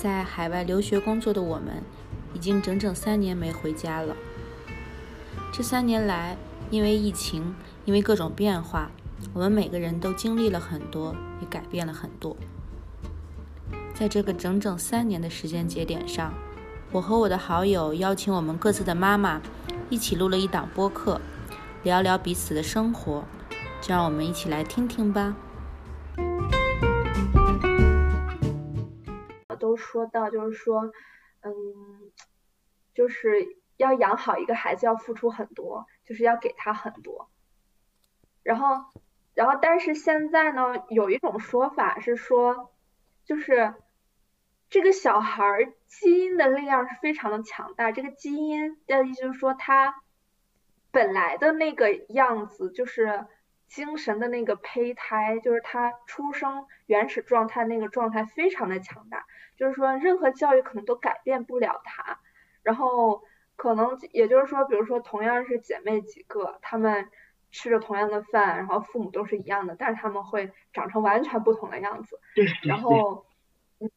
在海外留学工作的我们，已经整整三年没回家了。这三年来，因为疫情，因为各种变化，我们每个人都经历了很多，也改变了很多。在这个整整三年的时间节点上，我和我的好友邀请我们各自的妈妈，一起录了一档播客，聊聊彼此的生活。就让我们一起来听听吧。都说到，就是说，嗯，就是要养好一个孩子，要付出很多，就是要给他很多。然后，然后，但是现在呢，有一种说法是说，就是这个小孩基因的力量是非常的强大。这个基因的意思就是说，他本来的那个样子就是。精神的那个胚胎，就是他出生原始状态那个状态非常的强大，就是说任何教育可能都改变不了他。然后可能也就是说，比如说同样是姐妹几个，她们吃着同样的饭，然后父母都是一样的，但是他们会长成完全不同的样子。对。然后，嗯。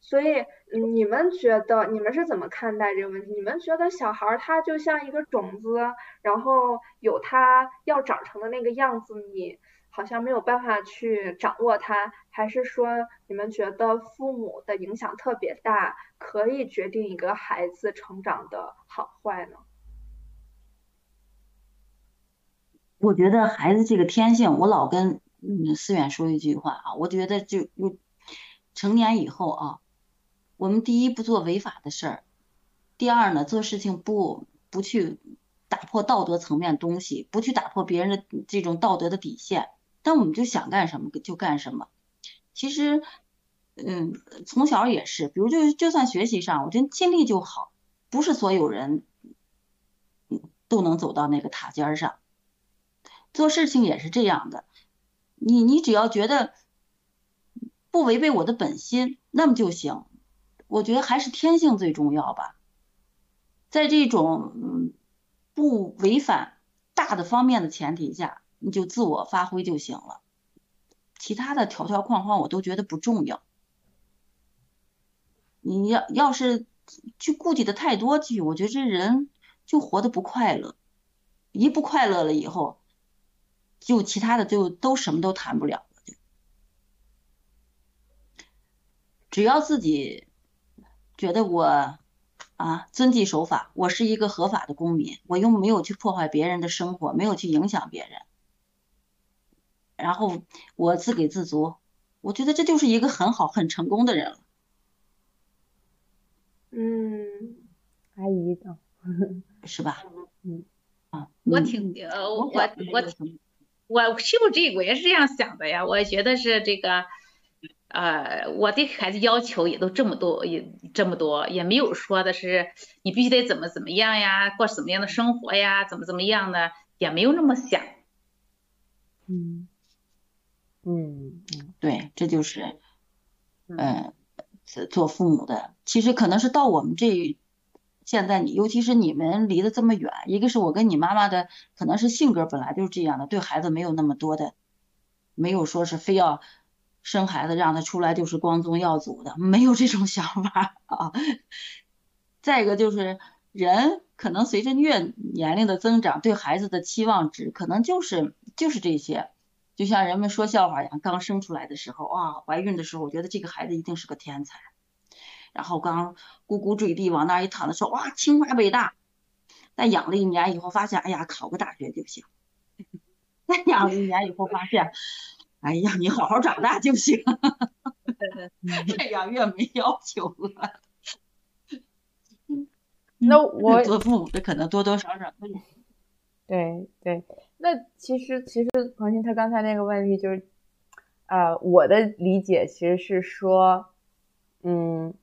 所以你们觉得你们是怎么看待这个问题？你们觉得小孩他就像一个种子，然后有他要长成的那个样子，你好像没有办法去掌握他，还是说你们觉得父母的影响特别大，可以决定一个孩子成长的好坏呢？我觉得孩子这个天性，我老跟思远说一句话啊，我觉得就成年以后啊。我们第一不做违法的事儿，第二呢，做事情不不去打破道德层面东西，不去打破别人的这种道德的底线，但我们就想干什么就干什么。其实，嗯，从小也是，比如就就算学习上，我觉得尽力就好，不是所有人都能走到那个塔尖上。做事情也是这样的，你你只要觉得不违背我的本心，那么就行。我觉得还是天性最重要吧，在这种不违反大的方面的前提下，你就自我发挥就行了，其他的条条框框我都觉得不重要。你要要是去顾忌的太多去，我觉得这人就活得不快乐，一不快乐了以后，就其他的就都什么都谈不了了。就只要自己。觉得我啊遵纪守法，我是一个合法的公民，我又没有去破坏别人的生活，没有去影响别人，然后我自给自足，我觉得这就是一个很好很成功的人了。嗯，阿姨的，是吧？嗯啊，我挺呃我我我我是不是这我也是这样想的呀，我觉得是这个。呃，我对孩子要求也都这么多，也这么多，也没有说的是你必须得怎么怎么样呀，过什么样的生活呀，怎么怎么样的，也没有那么想。嗯嗯嗯，对，这就是，呃，做父母的，其实可能是到我们这现在，你尤其是你们离得这么远，一个是我跟你妈妈的，可能是性格本来就是这样的，对孩子没有那么多的，没有说是非要。生孩子让他出来就是光宗耀祖的，没有这种想法啊。再一个就是人可能随着越年龄的增长，对孩子的期望值可能就是就是这些。就像人们说笑话一样，刚生出来的时候啊，怀孕的时候，我觉得这个孩子一定是个天才。然后刚咕咕坠地往那一躺的时候，哇，清华北大。但养了一年以后发现，哎呀，考个大学就行。再养了一年以后发现。哎呀，你好好长大就行，越养 越没要求了。那我做父母的可能多多少少都有。对对，那其实其实彭鑫他刚才那个问题就是，呃，我的理解其实是说，嗯，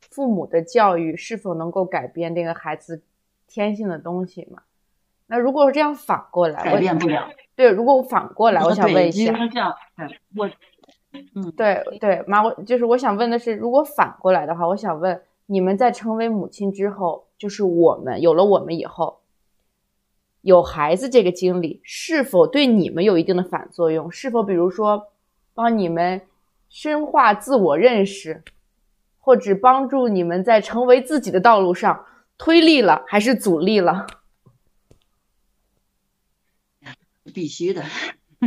父母的教育是否能够改变这个孩子天性的东西嘛？那如果这样反过来，改变不了。对，如果我反过来，我想问一下，我，嗯，对对，妈，我就是我想问的是，如果反过来的话，我想问你们在成为母亲之后，就是我们有了我们以后，有孩子这个经历，是否对你们有一定的反作用？是否比如说帮你们深化自我认识，或者帮助你们在成为自己的道路上推力了，还是阻力了？必须的，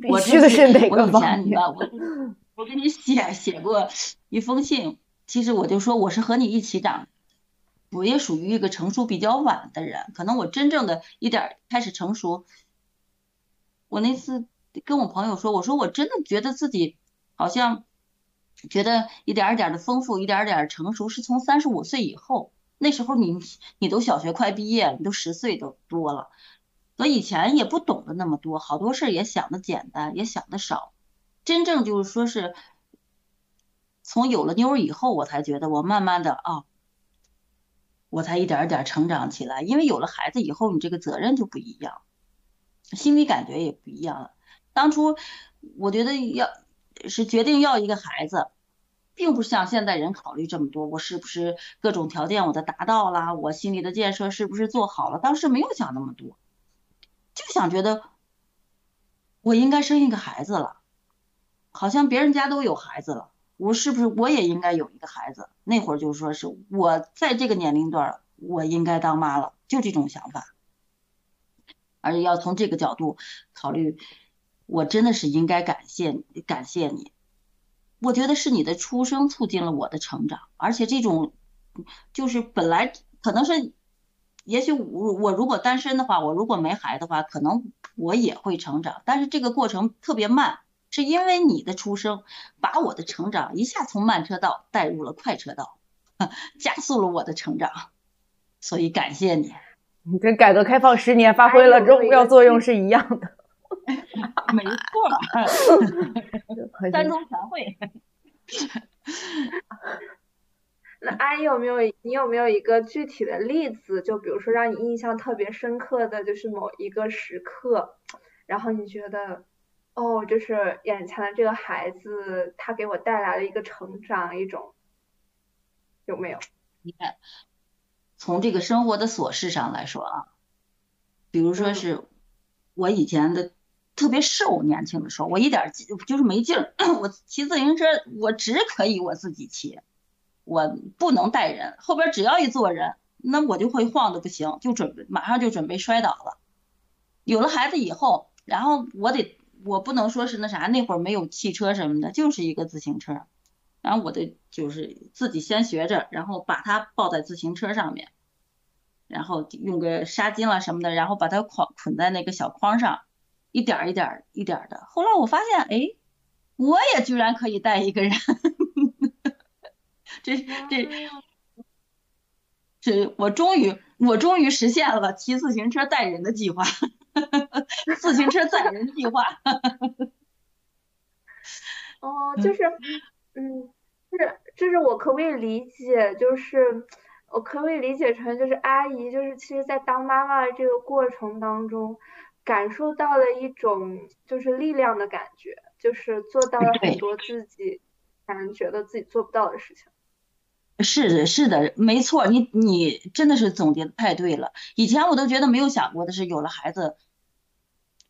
必须的是哪个方面？我我给你写写过一封信，其实我就说我是和你一起长，我也属于一个成熟比较晚的人，可能我真正的一点开始成熟。我那次跟我朋友说，我说我真的觉得自己好像觉得一点一点的丰富，一点点成熟，是从三十五岁以后，那时候你你都小学快毕业了，你都十岁都多了。我以前也不懂得那么多，好多事也想的简单，也想的少。真正就是说是从有了妞儿以后，我才觉得我慢慢的啊，我才一点一点成长起来。因为有了孩子以后，你这个责任就不一样，心理感觉也不一样了。当初我觉得要是决定要一个孩子，并不像现在人考虑这么多，我是不是各种条件我都达到了，我心理的建设是不是做好了？当时没有想那么多。就想觉得我应该生一个孩子了，好像别人家都有孩子了，我是不是我也应该有一个孩子？那会儿就是说是我在这个年龄段，我应该当妈了，就这种想法。而且要从这个角度考虑，我真的是应该感谢你感谢你。我觉得是你的出生促进了我的成长，而且这种就是本来可能是。也许我我如果单身的话，我如果没孩子的话，可能我也会成长，但是这个过程特别慢，是因为你的出生把我的成长一下从慢车道带入了快车道，加速了我的成长，所以感谢你。你跟改革开放十年发挥了重要作用是一样的。没错，三中全会。那阿姨有没有你有没有一个具体的例子？就比如说让你印象特别深刻的就是某一个时刻，然后你觉得哦，就是眼前的这个孩子，他给我带来了一个成长，一种有没有？你看，从这个生活的琐事上来说啊，比如说是我以前的特别瘦，年轻的时候，我一点就是没劲儿，我骑自行车我只可以我自己骑。我不能带人，后边只要一坐人，那我就会晃的不行，就准备马上就准备摔倒了。有了孩子以后，然后我得我不能说是那啥，那会儿没有汽车什么的，就是一个自行车，然后我得就是自己先学着，然后把它抱在自行车上面，然后用个纱巾了什么的，然后把它捆捆在那个小筐上，一点一点一点的。后来我发现，哎，我也居然可以带一个人。这这这，我终于我终于实现了骑自行车带人的计划，自行车载人计划。哦，就是，嗯，就是就是我可不可以理解，就是我可不可以理解成，就是阿姨，就是其实，在当妈妈的这个过程当中，感受到了一种就是力量的感觉，就是做到了很多自己让人觉得自己做不到的事情。是的，是的，没错，你你真的是总结的太对了。以前我都觉得没有想过的是，有了孩子，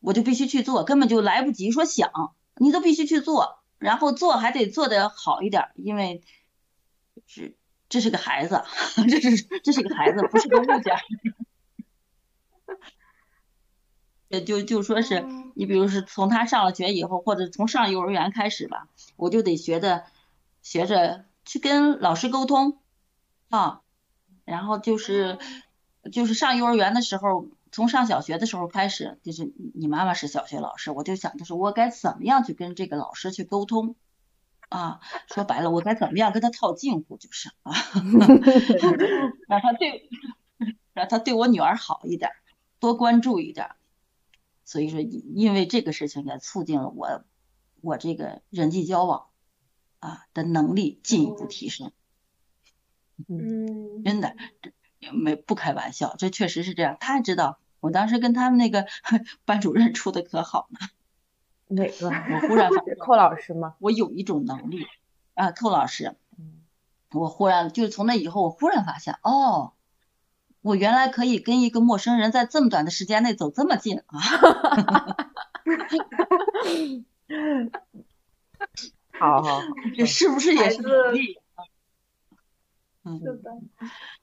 我就必须去做，根本就来不及说想，你都必须去做，然后做还得做的好一点，因为是这是个孩子，这是这是个孩子，不是个物件。也就就说是你，比如是从他上了学以后，或者从上幼儿园开始吧，我就得学着学着。去跟老师沟通啊，然后就是就是上幼儿园的时候，从上小学的时候开始，就是你妈妈是小学老师，我就想就是我该怎么样去跟这个老师去沟通啊？说白了，我该怎么样跟他套近乎就是啊，让他对让他对我女儿好一点，多关注一点。所以说，因为这个事情也促进了我我这个人际交往。啊的能力进一步提升，嗯，真的，没不开玩笑，这确实是这样。他还知道，我当时跟他们那个 班主任处的可好呢。哪个？我忽然发现，寇老师吗？我有一种能力啊，寇老师。我忽然就从那以后，我忽然发现，哦，我原来可以跟一个陌生人在这么短的时间内走这么近啊。好好，这是不是也是努力？是的。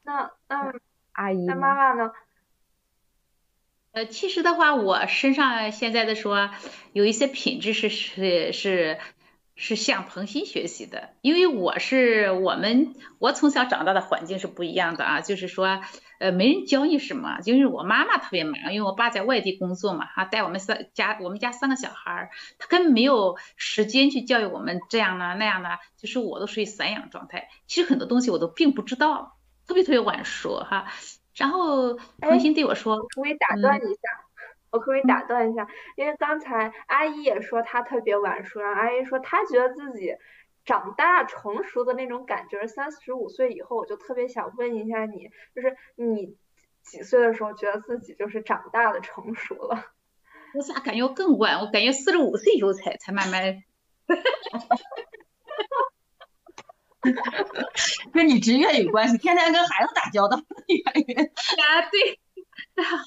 那那阿姨，那妈妈呢？呃，其实的话，我身上现在的说有一些品质是是是是向彭鑫学习的，因为我是我们我从小长大的环境是不一样的啊，就是说呃没人教你什么，就是我妈妈特别忙，因为我爸在外地工作嘛，哈，带我们三家我们家三个小孩儿，他根本没有时间去教育我们这样的那样的，就是我都属于散养状态，其实很多东西我都并不知道，特别特别晚熟哈。然后重新对我说：“可不可以打断一下？我可不可以打断一下？因为刚才阿姨也说她特别晚熟，然后阿姨说她觉得自己长大成熟的那种感觉，三十五岁以后，我就特别想问一下你，就是你几岁的时候觉得自己就是长大的成熟了？我咋感觉更晚？我感觉四十五岁以后才才慢慢。”跟你职业有关系，天天跟孩子打交道的原因。啊，对，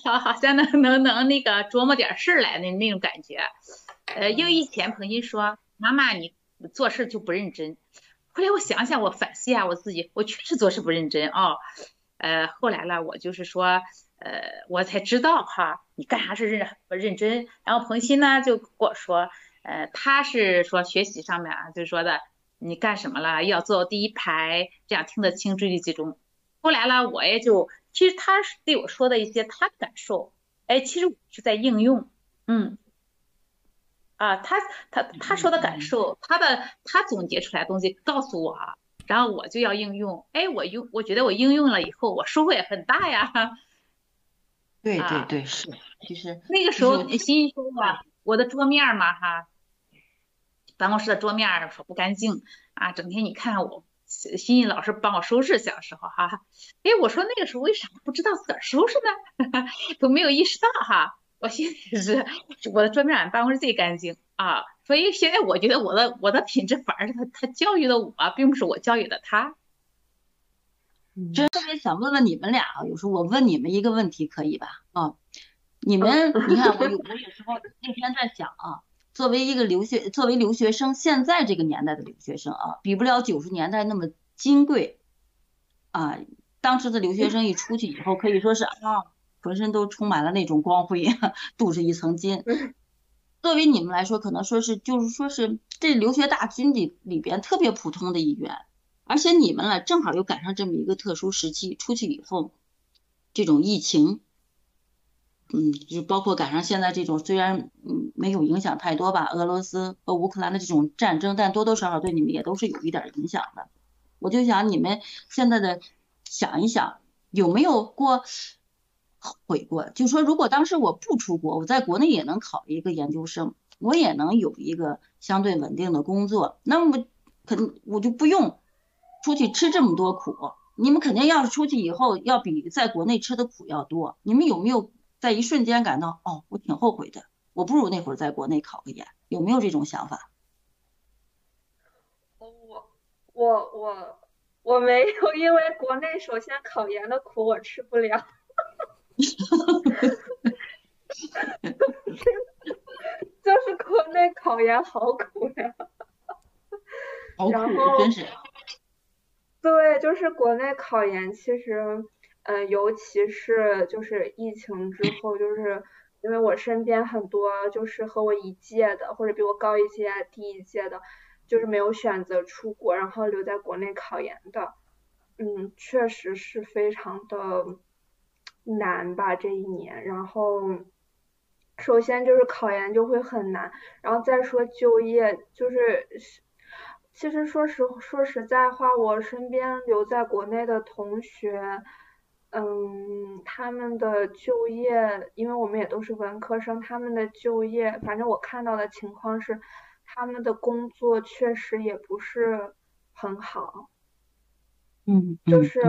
好，好像能能能那个琢磨点事儿来的那种感觉。呃，因为以前彭鑫说，妈妈你做事就不认真。后来我想想，我反思一下我自己，我确实做事不认真啊。呃，后来了，我就是说，呃，我才知道哈，你干啥是认不认真。然后彭鑫呢就跟我说，呃，他是说学习上面啊，就是说的。你干什么了？要坐第一排，这样听得清、注意力集中。后来呢，我也就其实他对我说的一些他的感受，哎，其实我是在应用，嗯，啊，他他他说的感受，他的他总结出来的东西告诉我，然后我就要应用。哎，我用，我觉得我应用了以后，我收获也很大呀。对对对，是，其实那个时候心说啊，我的桌面嘛，哈。办公室的桌面说不干净啊，整天你看我欣欣老师帮我收拾，小时候哈，哎，我说那个时候为啥不知道自个儿收拾呢？都没有意识到哈，我现在是我的桌面俺办公室最干净啊，所以现在我觉得我的我的品质反而是他他教育的我，并不是我教育的他。真特别想问问你们俩啊，有时候我问你们一个问题可以吧？啊，你们 你看我有我有时候那天在想啊。作为一个留学，作为留学生，现在这个年代的留学生啊，比不了九十年代那么金贵啊。当时的留学生一出去以后，可以说是啊，浑身都充满了那种光辉，镀着一层金。作为你们来说，可能说是就是说是这留学大军里里边特别普通的一员，而且你们呢，正好又赶上这么一个特殊时期，出去以后，这种疫情。嗯，就包括赶上现在这种虽然嗯没有影响太多吧，俄罗斯和乌克兰的这种战争，但多多少少对你们也都是有一点影响的。我就想你们现在的想一想，有没有过后悔过？就说如果当时我不出国，我在国内也能考一个研究生，我也能有一个相对稳定的工作，那么肯我就不用出去吃这么多苦。你们肯定要是出去以后，要比在国内吃的苦要多。你们有没有？在一瞬间感到哦，我挺后悔的，我不如那会儿在国内考个研，有没有这种想法？我我我我没有，因为国内首先考研的苦我吃不了，就是国内考研好苦呀，好苦，真是。对，就是国内考研其实。嗯，尤其是就是疫情之后，就是因为我身边很多就是和我一届的，或者比我高一届、低一届的，就是没有选择出国，然后留在国内考研的。嗯，确实是非常的难吧这一年。然后，首先就是考研就会很难，然后再说就业，就是其实说实说实在话，我身边留在国内的同学。嗯，他们的就业，因为我们也都是文科生，他们的就业，反正我看到的情况是，他们的工作确实也不是很好。嗯，就是，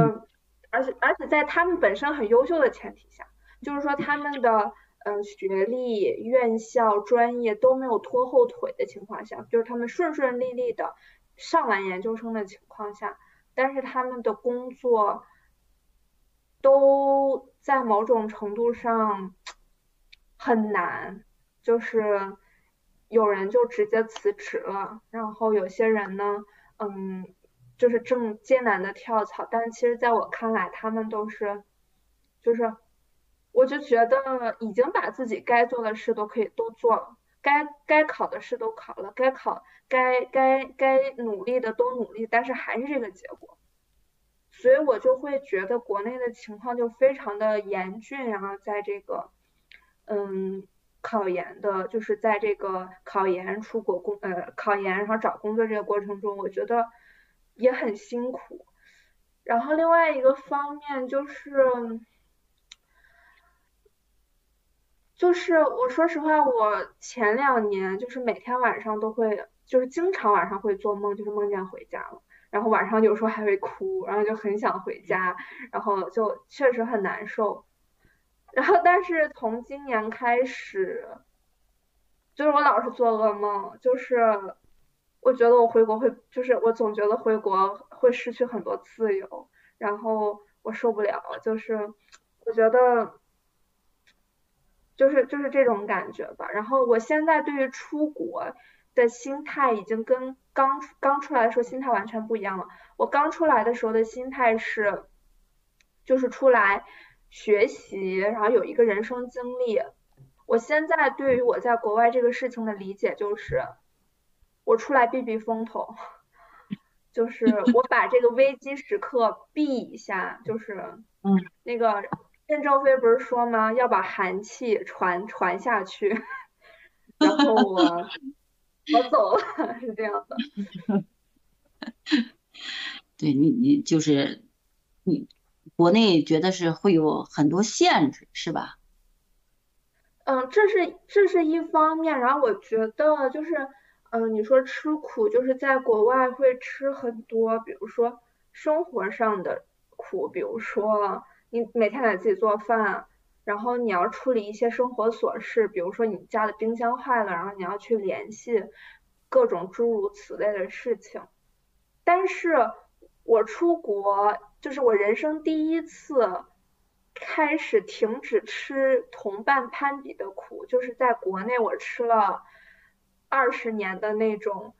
而且而且在他们本身很优秀的前提下，就是说他们的嗯学历、院校、专业都没有拖后腿的情况下，就是他们顺顺利利的上完研究生的情况下，但是他们的工作。都在某种程度上很难，就是有人就直接辞职了，然后有些人呢，嗯，就是正艰难的跳槽，但其实在我看来，他们都是，就是，我就觉得已经把自己该做的事都可以都做了，该该考的试都考了，该考该该该努力的都努力，但是还是这个结果，所以我就会觉得国内的情况就非常的严峻，然后在这个，嗯。考研的，就是在这个考研、出国工呃考研，然后找工作这个过程中，我觉得也很辛苦。然后另外一个方面就是，就是我说实话，我前两年就是每天晚上都会，就是经常晚上会做梦，就是梦见回家了，然后晚上有时候还会哭，然后就很想回家，然后就确实很难受。然后，但是从今年开始，就是我老是做噩梦，就是我觉得我回国会，就是我总觉得回国会失去很多自由，然后我受不了，就是我觉得，就是就是这种感觉吧。然后我现在对于出国的心态已经跟刚刚出来的时候心态完全不一样了。我刚出来的时候的心态是，就是出来。学习，然后有一个人生经历。我现在对于我在国外这个事情的理解就是，我出来避避风头，就是我把这个危机时刻避一下，就是，嗯，那个任正非不是说吗？要把寒气传传下去，然后我我走了，是这样的。对你，你就是你。国内觉得是会有很多限制，是吧？嗯，这是这是一方面，然后我觉得就是，嗯，你说吃苦，就是在国外会吃很多，比如说生活上的苦，比如说你每天得自己做饭，然后你要处理一些生活琐事，比如说你家的冰箱坏了，然后你要去联系各种诸如此类的事情。但是我出国。就是我人生第一次开始停止吃同伴攀比的苦，就是在国内我吃了二十年的那种，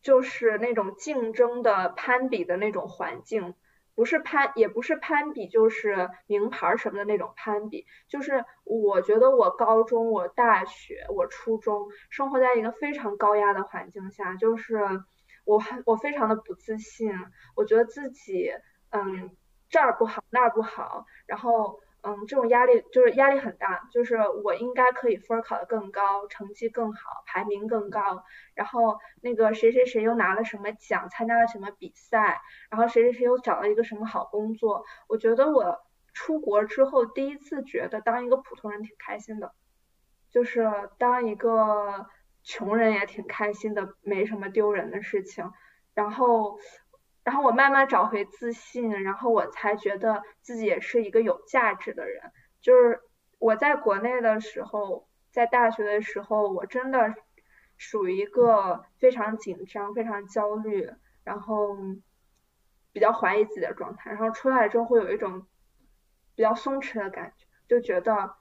就是那种竞争的攀比的那种环境，不是攀也不是攀比，就是名牌什么的那种攀比，就是我觉得我高中、我大学、我初中生活在一个非常高压的环境下，就是。我很我非常的不自信，我觉得自己嗯这儿不好那儿不好，然后嗯这种压力就是压力很大，就是我应该可以分考得更高，成绩更好，排名更高，然后那个谁谁谁又拿了什么奖，参加了什么比赛，然后谁谁谁又找了一个什么好工作，我觉得我出国之后第一次觉得当一个普通人挺开心的，就是当一个。穷人也挺开心的，没什么丢人的事情。然后，然后我慢慢找回自信，然后我才觉得自己也是一个有价值的人。就是我在国内的时候，在大学的时候，我真的属于一个非常紧张、非常焦虑，然后比较怀疑自己的状态。然后出来之后会有一种比较松弛的感觉，就觉得。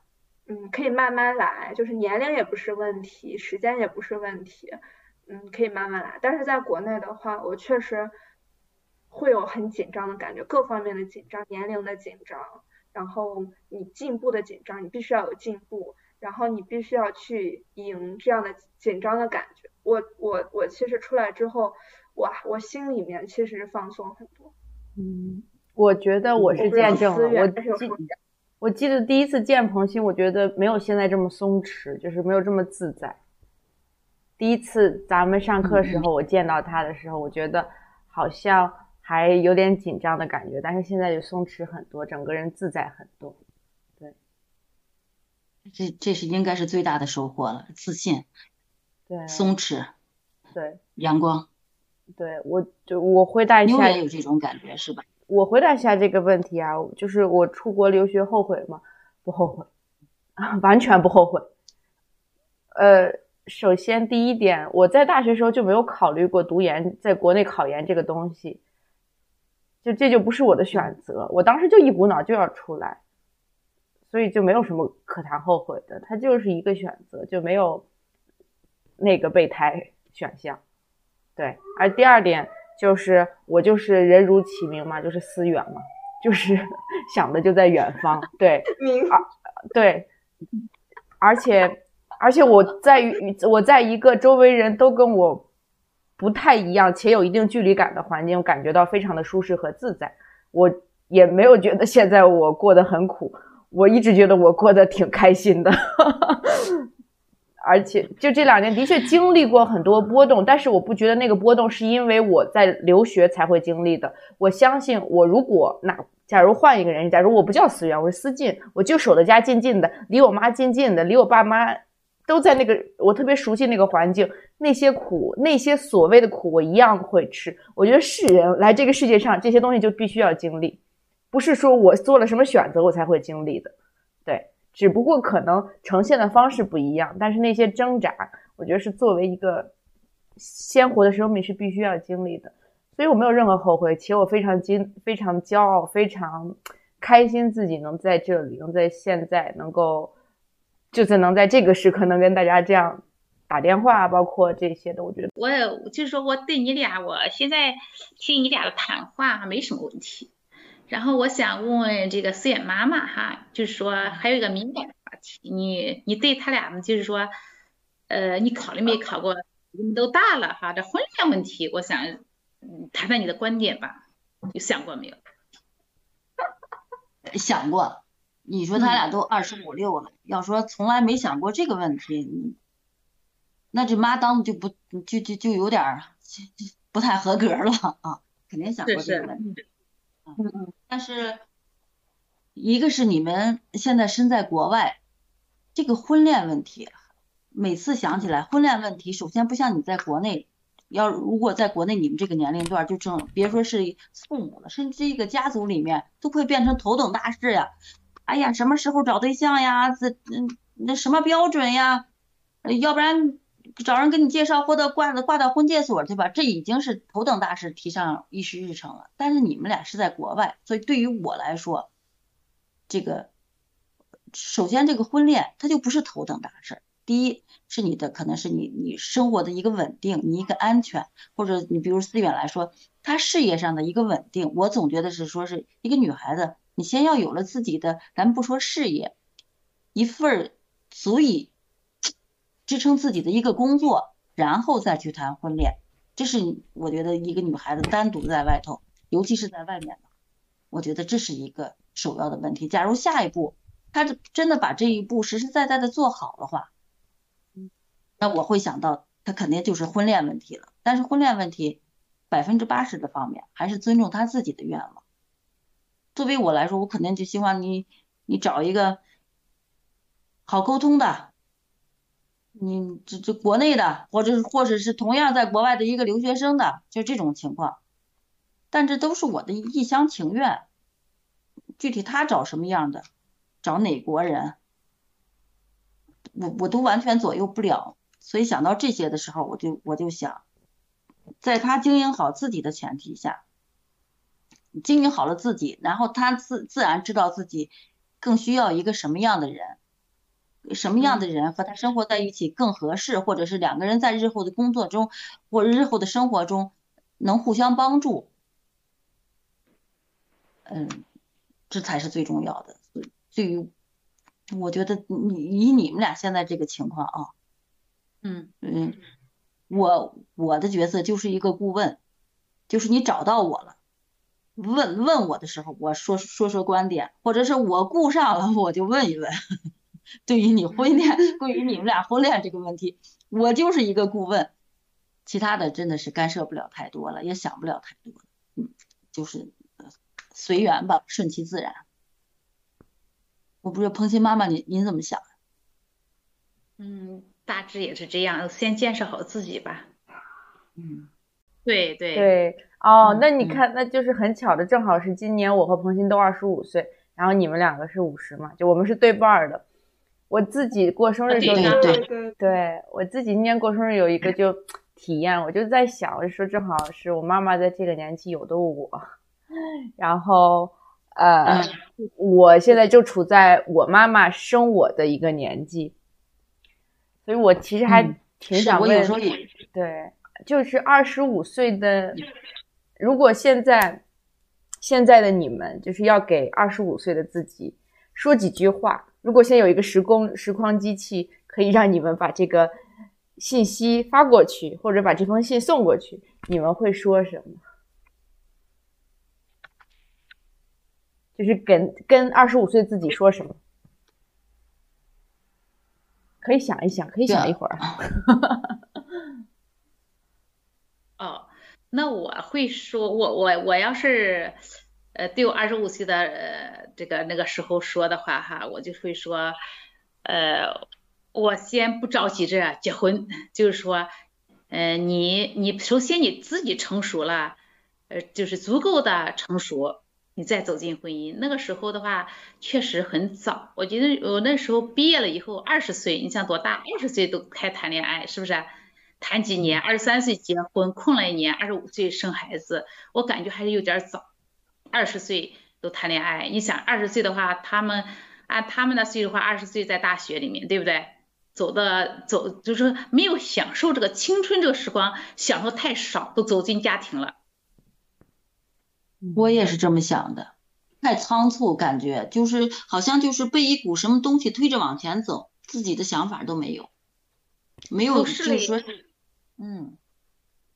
嗯，可以慢慢来，就是年龄也不是问题，时间也不是问题，嗯，可以慢慢来。但是在国内的话，我确实会有很紧张的感觉，各方面的紧张，年龄的紧张，然后你进步的紧张，你必须要有进步，然后你必须要去赢这样的紧张的感觉。我我我其实出来之后，我我心里面其实放松很多。嗯，我觉得我是见证了，我记。我记得第一次见彭鑫，我觉得没有现在这么松弛，就是没有这么自在。第一次咱们上课时候，我见到他的时候，我觉得好像还有点紧张的感觉，但是现在就松弛很多，整个人自在很多。对，这这是应该是最大的收获了，自信，对，松弛，对，阳光。对，我就我回答一下，你也有这种感觉是吧？我回答一下这个问题啊，就是我出国留学后悔吗？不后悔，完全不后悔。呃，首先第一点，我在大学时候就没有考虑过读研，在国内考研这个东西，就这就不是我的选择。我当时就一股脑就要出来，所以就没有什么可谈后悔的，它就是一个选择，就没有那个备胎选项。对，而第二点。就是我就是人如其名嘛，就是思远嘛，就是 想的就在远方，对，啊，对，而且而且我在于我在一个周围人都跟我不太一样且有一定距离感的环境，感觉到非常的舒适和自在，我也没有觉得现在我过得很苦。我一直觉得我过得挺开心的，而且就这两年的确经历过很多波动，但是我不觉得那个波动是因为我在留学才会经历的。我相信，我如果那假如换一个人，假如我不叫思源，我是思进，我就守着家近近的，离我妈近近的，离我爸妈都在那个我特别熟悉那个环境，那些苦，那些所谓的苦，我一样会吃。我觉得是人来这个世界上，这些东西就必须要经历。不是说我做了什么选择我才会经历的，对，只不过可能呈现的方式不一样，但是那些挣扎，我觉得是作为一个鲜活的生命是必须要经历的，所以我没有任何后悔，且我非常惊、非常骄傲、非常开心自己能在这里，能在现在能够，就是能在这个时刻能跟大家这样打电话，包括这些的，我觉得我就是说我对你俩，我现在听你俩的谈话没什么问题。然后我想问问这个思远妈妈哈，就是说还有一个敏感的话题，你你对他俩呢，就是说，呃，你考虑没考过？你们都大了哈，这婚恋问题，我想谈谈你的观点吧，有想过没有？想过，你说他俩都二十五六了，要说从来没想过这个问题，那这妈当的就不就就就有点不太合格了啊，肯定想过这个问题。嗯嗯，但是一个是你们现在身在国外，这个婚恋问题，每次想起来婚恋问题，首先不像你在国内，要如果在国内你们这个年龄段就正别说是父母了，甚至一个家族里面都会变成头等大事呀。哎呀，什么时候找对象呀？这嗯那什么标准呀？要不然。找人给你介绍，或者挂的挂到婚介所，对吧？这已经是头等大事，提上议事日程了。但是你们俩是在国外，所以对于我来说，这个首先这个婚恋它就不是头等大事。第一是你的可能是你你生活的一个稳定，你一个安全，或者你比如思远来说，他事业上的一个稳定。我总觉得是说是一个女孩子，你先要有了自己的，咱不说事业，一份足以。支撑自己的一个工作，然后再去谈婚恋，这是我觉得一个女孩子单独在外头，尤其是在外面的，我觉得这是一个首要的问题。假如下一步她真的把这一步实实在在的做好的话，那我会想到她肯定就是婚恋问题了。但是婚恋问题百分之八十的方面还是尊重她自己的愿望。作为我来说，我肯定就希望你你找一个好沟通的。你这这国内的，或者是或者是同样在国外的一个留学生的，就这种情况，但这都是我的一厢情愿。具体他找什么样的，找哪国人，我我都完全左右不了。所以想到这些的时候，我就我就想，在他经营好自己的前提下，经营好了自己，然后他自自然知道自己更需要一个什么样的人。什么样的人和他生活在一起更合适，或者是两个人在日后的工作中或日后的生活中能互相帮助，嗯，这才是最重要的。对于我觉得你以你们俩现在这个情况啊，嗯嗯，我我的角色就是一个顾问，就是你找到我了，问问我的时候，我说说说观点，或者是我顾上了，我就问一问。对于你婚恋，对于你们俩婚恋这个问题，我就是一个顾问，其他的真的是干涉不了太多了，也想不了太多，嗯，就是随缘吧，顺其自然。我不知道彭鑫妈妈，您您怎么想？嗯，大致也是这样，先建设好自己吧。嗯，对对对，哦，那你看，那就是很巧的，正好是今年我和彭鑫都二十五岁，然后你们两个是五十嘛，就我们是对半的。我自己过生日时候，对对对，我自己今年过生日有一个就体验，我就在想，我就说正好是我妈妈在这个年纪有的我，然后呃，我现在就处在我妈妈生我的一个年纪，所以我其实还挺想问，对，就是二十五岁的如果现在现在的你们就是要给二十五岁的自己说几句话，如果现在有一个时空时光机器，可以让你们把这个信息发过去，或者把这封信送过去，你们会说什么？就是跟跟二十五岁自己说什么？可以想一想，可以想一会儿。哦，那我会说，我我我要是呃对我二十五岁的呃这个那个时候说的话哈，我就会说，呃，我先不着急着结婚，就是说，嗯，你你首先你自己成熟了，呃，就是足够的成熟。你再走进婚姻，那个时候的话确实很早。我觉得我那时候毕业了以后，二十岁，你想多大？二十岁都开谈恋爱，是不是？谈几年？二十三岁结婚，空了一年，二十五岁生孩子，我感觉还是有点早。二十岁都谈恋爱，你想二十岁的话，他们按他们的岁数的话，二十岁在大学里面，对不对？走的走就是没有享受这个青春这个时光，享受太少，都走进家庭了。我也是这么想的，太仓促，感觉就是好像就是被一股什么东西推着往前走，自己的想法都没有，没有就是说，嗯，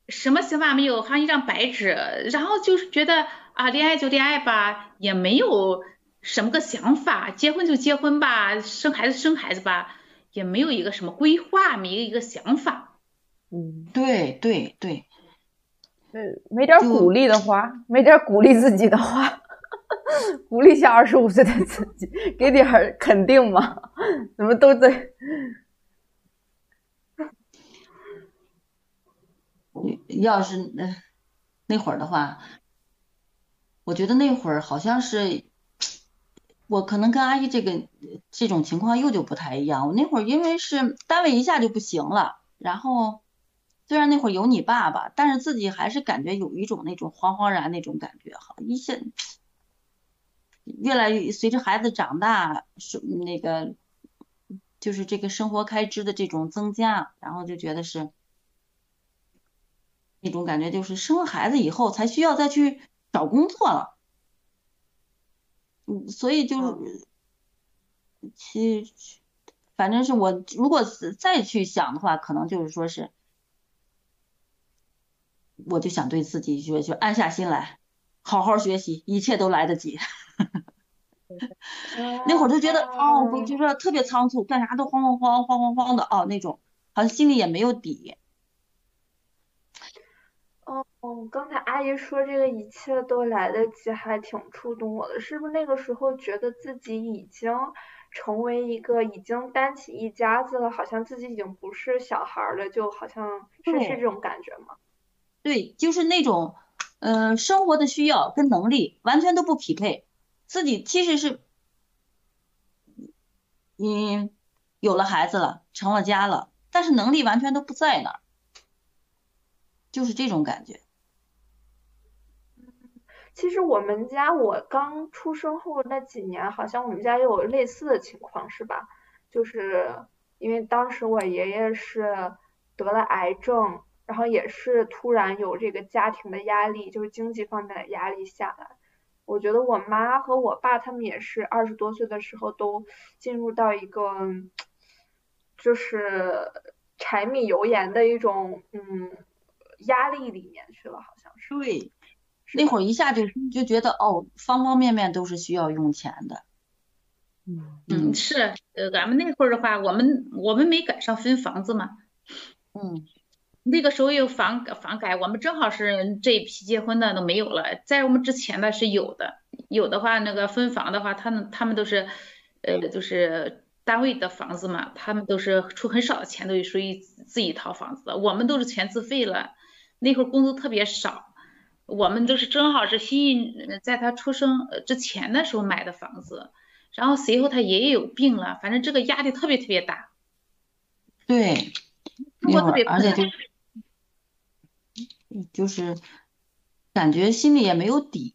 什么想法没有，好像一张白纸，然后就是觉得啊，恋爱就恋爱吧，也没有什么个想法，结婚就结婚吧，生孩子生孩子吧，也没有一个什么规划，没有一个想法。嗯，对对对。没点鼓励的话，没点鼓励自己的话，鼓励下二十五岁的自己，给点肯定嘛？怎么都在？要是那那会儿的话，我觉得那会儿好像是我可能跟阿姨这个这种情况又就不太一样。我那会儿因为是单位一下就不行了，然后。虽然那会儿有你爸爸，但是自己还是感觉有一种那种惶惶然那种感觉哈。一下越来越随着孩子长大，是那个就是这个生活开支的这种增加，然后就觉得是那种感觉，就是生了孩子以后才需要再去找工作了。嗯，所以就是其反正是我如果再去想的话，可能就是说是。我就想对自己说，就安下心来，好好学习，一切都来得及。那会儿就觉得，哦，就说特别仓促，干啥都慌慌慌慌慌慌的，哦，那种好像心里也没有底。哦，刚才阿姨说这个一切都来得及，还挺触动我的。是不是那个时候觉得自己已经成为一个已经担起一家子了，好像自己已经不是小孩了，就好像是是这种感觉吗？对，就是那种，嗯，生活的需要跟能力完全都不匹配，自己其实是，嗯，有了孩子了，成了家了，但是能力完全都不在那儿，就是这种感觉。其实我们家我刚出生后那几年，好像我们家也有类似的情况，是吧？就是因为当时我爷爷是得了癌症。然后也是突然有这个家庭的压力，就是经济方面的压力下来。我觉得我妈和我爸他们也是二十多岁的时候都进入到一个就是柴米油盐的一种嗯压力里面去了，好像是。对，那会儿一下就就觉得哦，方方面面都是需要用钱的。嗯嗯，是，呃，俺们那会儿的话，我们我们没赶上分房子嘛。嗯。那个时候有房房改，我们正好是这一批结婚的都没有了，在我们之前的是有的，有的话那个分房的话，他们他们都是，呃，就是单位的房子嘛，他们都是出很少的钱，都属于自己一套房子，我们都是全自费了，那会儿工资特别少，我们都是正好是新在他出生之前的时候买的房子，然后随后他爷爷有病了，反正这个压力特别特别大，对，而且就。就是感觉心里也没有底，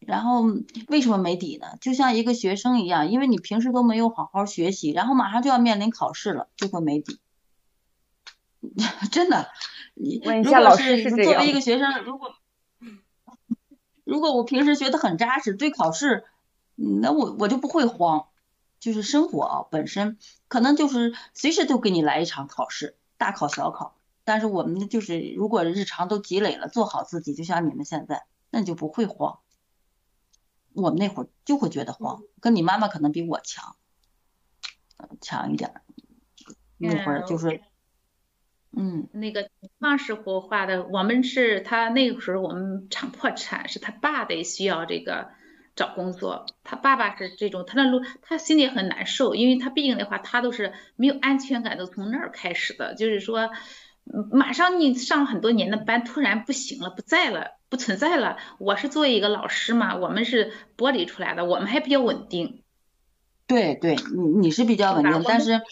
然后为什么没底呢？就像一个学生一样，因为你平时都没有好好学习，然后马上就要面临考试了，就会没底。真的，你问一下老师是作为一个学生，如果如果我平时学的很扎实，对考试，那我我就不会慌。就是生活啊，本身可能就是随时都给你来一场考试，大考小考。但是我们就是如果日常都积累了，做好自己，就像你们现在，那你就不会慌。我们那会儿就会觉得慌，跟你妈妈可能比我强，强一点。那会儿就是。嗯，那个情况是活化的。我们是他那个时候我们厂破产，是他爸得需要这个找工作。他爸爸是这种，他那路他心里很难受，因为他毕竟的话，他都是没有安全感，都从那儿开始的。就是说，马上你上很多年的班，突然不行了，不在了，不存在了。我是作为一个老师嘛，我们是剥离出来的，我们还比较稳定。对对，你你是比较稳定，但是。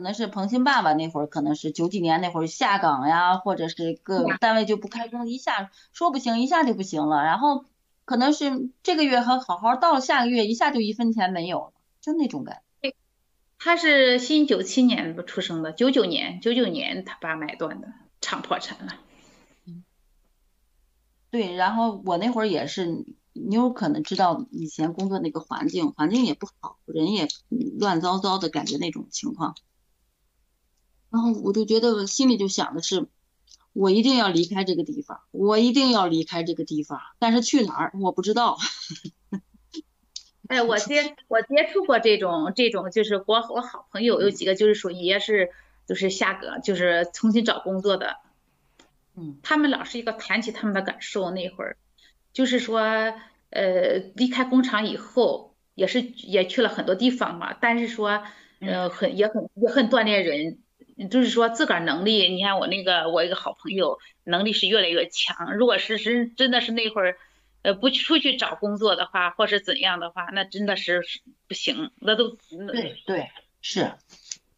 可能是彭鑫爸爸那会儿，可能是九几年那会儿下岗呀，或者是各单位就不开工，一下说不行，一下就不行了。然后可能是这个月还好好，到了下个月一下就一分钱没有了，就那种感觉。他是新九七年出生的，九九年九九年他爸买断的，厂破产了。对，然后我那会儿也是，你有可能知道以前工作那个环境，环境也不好，人也乱糟糟的感觉那种情况。然后我就觉得，我心里就想的是，我一定要离开这个地方，我一定要离开这个地方，但是去哪儿我不知道。哎，我接我接触过这种这种，就是我我好朋友有几个，就是属于也是就是下岗，就是重新找工作的。嗯。他们老是一个谈起他们的感受，那会儿就是说，呃，离开工厂以后，也是也去了很多地方嘛，但是说，呃，很也很也很锻炼人。就是说自个儿能力，你看我那个我一个好朋友能力是越来越强。如果是真真的是那会儿，呃，不出去找工作的话，或是怎样的话，那真的是不行，那都对对是。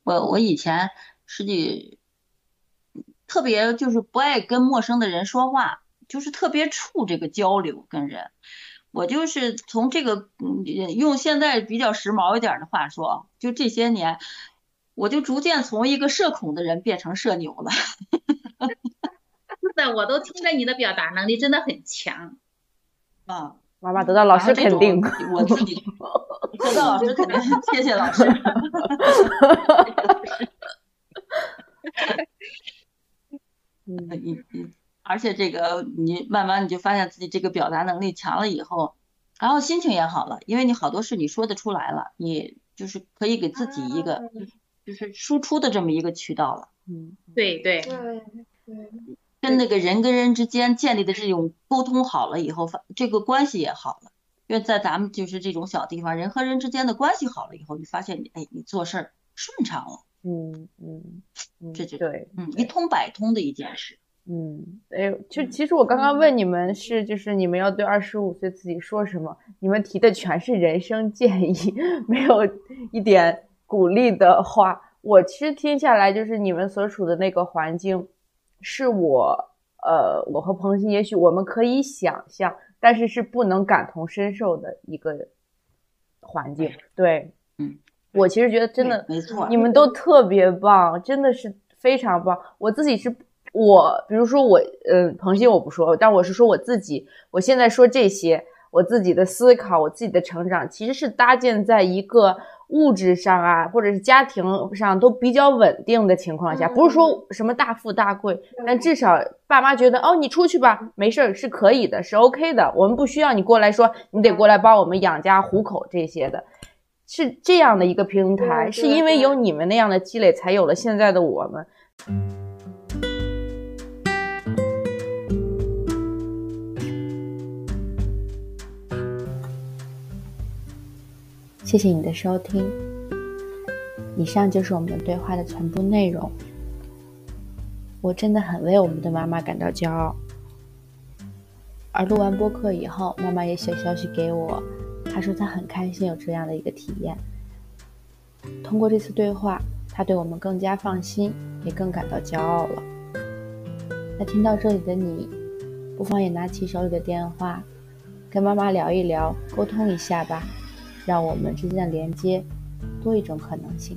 我我以前实际特别就是不爱跟陌生的人说话，就是特别怵这个交流跟人。我就是从这个嗯用现在比较时髦一点的话说，就这些年。我就逐渐从一个社恐的人变成社牛了。是的，我都听着你的表达能力真的很强。啊，妈妈得到老师肯定。我自己 得到老师肯定，谢谢老师。嗯嗯嗯，而且这个你慢慢你就发现自己这个表达能力强了以后，然后心情也好了，因为你好多事你说得出来了，你就是可以给自己一个。就是输出的这么一个渠道了，嗯，对对对对，跟那个人跟人之间建立的这种沟通好了以后，这个关系也好了。因为在咱们就是这种小地方，人和人之间的关系好了以后，你发现你哎，你做事儿顺畅了，嗯嗯，这就对，嗯，一通百通的一件事，嗯，哎，就其实我刚刚问你们是，就是你们要对二十五岁自己说什么？你们提的全是人生建议，没有一点。鼓励的话，我其实听下来就是你们所处的那个环境，是我呃，我和彭鑫也许我们可以想象，但是是不能感同身受的一个环境。对，嗯，我其实觉得真的没错，你们都特别棒，真的是非常棒。我自己是我，比如说我，嗯，彭鑫我不说，但我是说我自己，我现在说这些，我自己的思考，我自己的成长，其实是搭建在一个。物质上啊，或者是家庭上都比较稳定的情况下，不是说什么大富大贵，但至少爸妈觉得哦，你出去吧，没事儿是可以的，是 OK 的。我们不需要你过来说，你得过来帮我们养家糊口这些的，是这样的一个平台，是因为有你们那样的积累，才有了现在的我们。谢谢你的收听，以上就是我们对话的全部内容。我真的很为我们的妈妈感到骄傲。而录完播客以后，妈妈也写消息给我，她说她很开心有这样的一个体验。通过这次对话，她对我们更加放心，也更感到骄傲了。那听到这里的你，不妨也拿起手里的电话，跟妈妈聊一聊，沟通一下吧。让我们之间的连接多一种可能性。